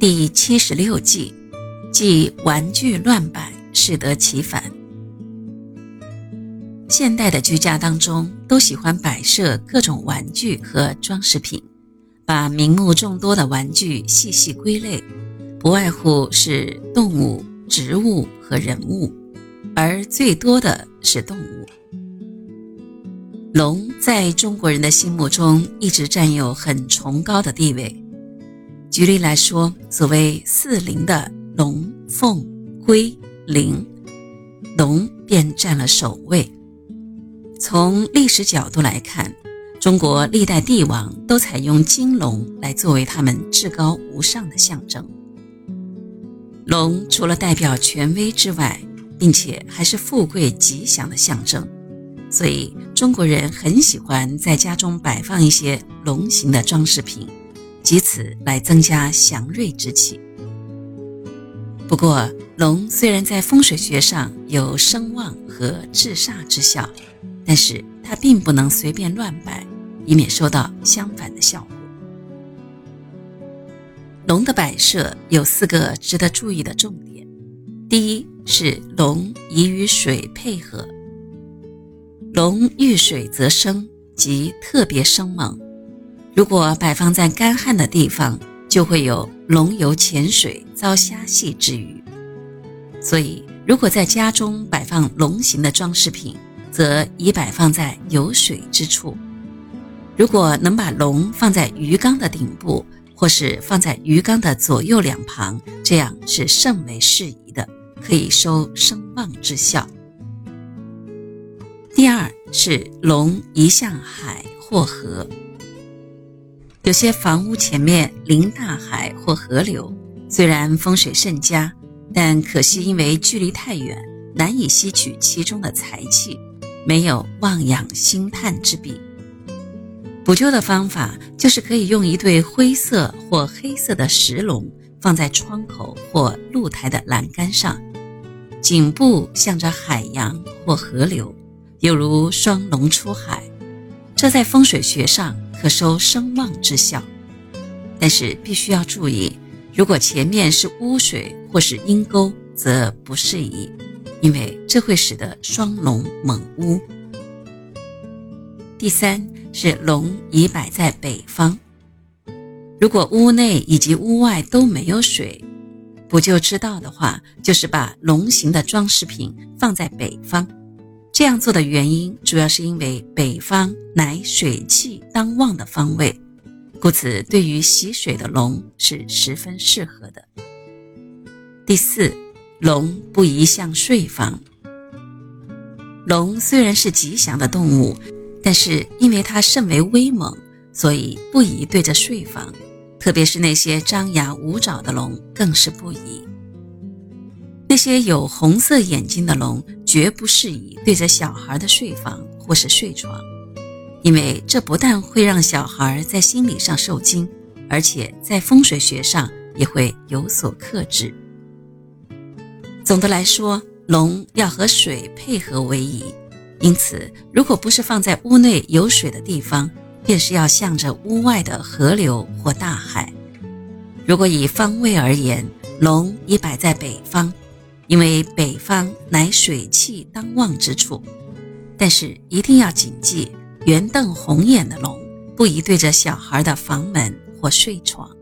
第七十六计，即玩具乱摆，适得其反。现代的居家当中，都喜欢摆设各种玩具和装饰品，把名目众多的玩具细细归类，不外乎是动物、植物和人物，而最多的是动物。龙在中国人的心目中一直占有很崇高的地位。举例来说，所谓四灵的龙、凤、龟、麟，龙便占了首位。从历史角度来看，中国历代帝王都采用金龙来作为他们至高无上的象征。龙除了代表权威之外，并且还是富贵吉祥的象征。所以中国人很喜欢在家中摆放一些龙形的装饰品，以此来增加祥瑞之气。不过，龙虽然在风水学上有声旺和制煞之效，但是它并不能随便乱摆，以免收到相反的效果。龙的摆设有四个值得注意的重点：第一是龙宜与水配合。龙遇水则生，即特别生猛。如果摆放在干旱的地方，就会有龙游浅水遭虾戏之虞。所以，如果在家中摆放龙形的装饰品，则宜摆放在有水之处。如果能把龙放在鱼缸的顶部，或是放在鱼缸的左右两旁，这样是甚为适宜的，可以收声旺之效。第二是龙移向海或河，有些房屋前面临大海或河流，虽然风水甚佳，但可惜因为距离太远，难以吸取其中的财气，没有望养兴叹之笔。补救的方法就是可以用一对灰色或黑色的石龙放在窗口或露台的栏杆上，颈部向着海洋或河流。犹如双龙出海，这在风水学上可收声旺之效。但是必须要注意，如果前面是污水或是阴沟，则不适宜，因为这会使得双龙猛污。第三是龙已摆在北方，如果屋内以及屋外都没有水，补救之道的话，就是把龙形的装饰品放在北方。这样做的原因，主要是因为北方乃水气当旺的方位，故此对于喜水的龙是十分适合的。第四，龙不宜向睡房。龙虽然是吉祥的动物，但是因为它甚为威猛，所以不宜对着睡房，特别是那些张牙舞爪的龙更是不宜。那些有红色眼睛的龙绝不适宜对着小孩的睡房或是睡床，因为这不但会让小孩在心理上受惊，而且在风水学上也会有所克制。总的来说，龙要和水配合为宜，因此，如果不是放在屋内有水的地方，便是要向着屋外的河流或大海。如果以方位而言，龙已摆在北方。因为北方乃水气当旺之处，但是一定要谨记，圆瞪红眼的龙不宜对着小孩的房门或睡床。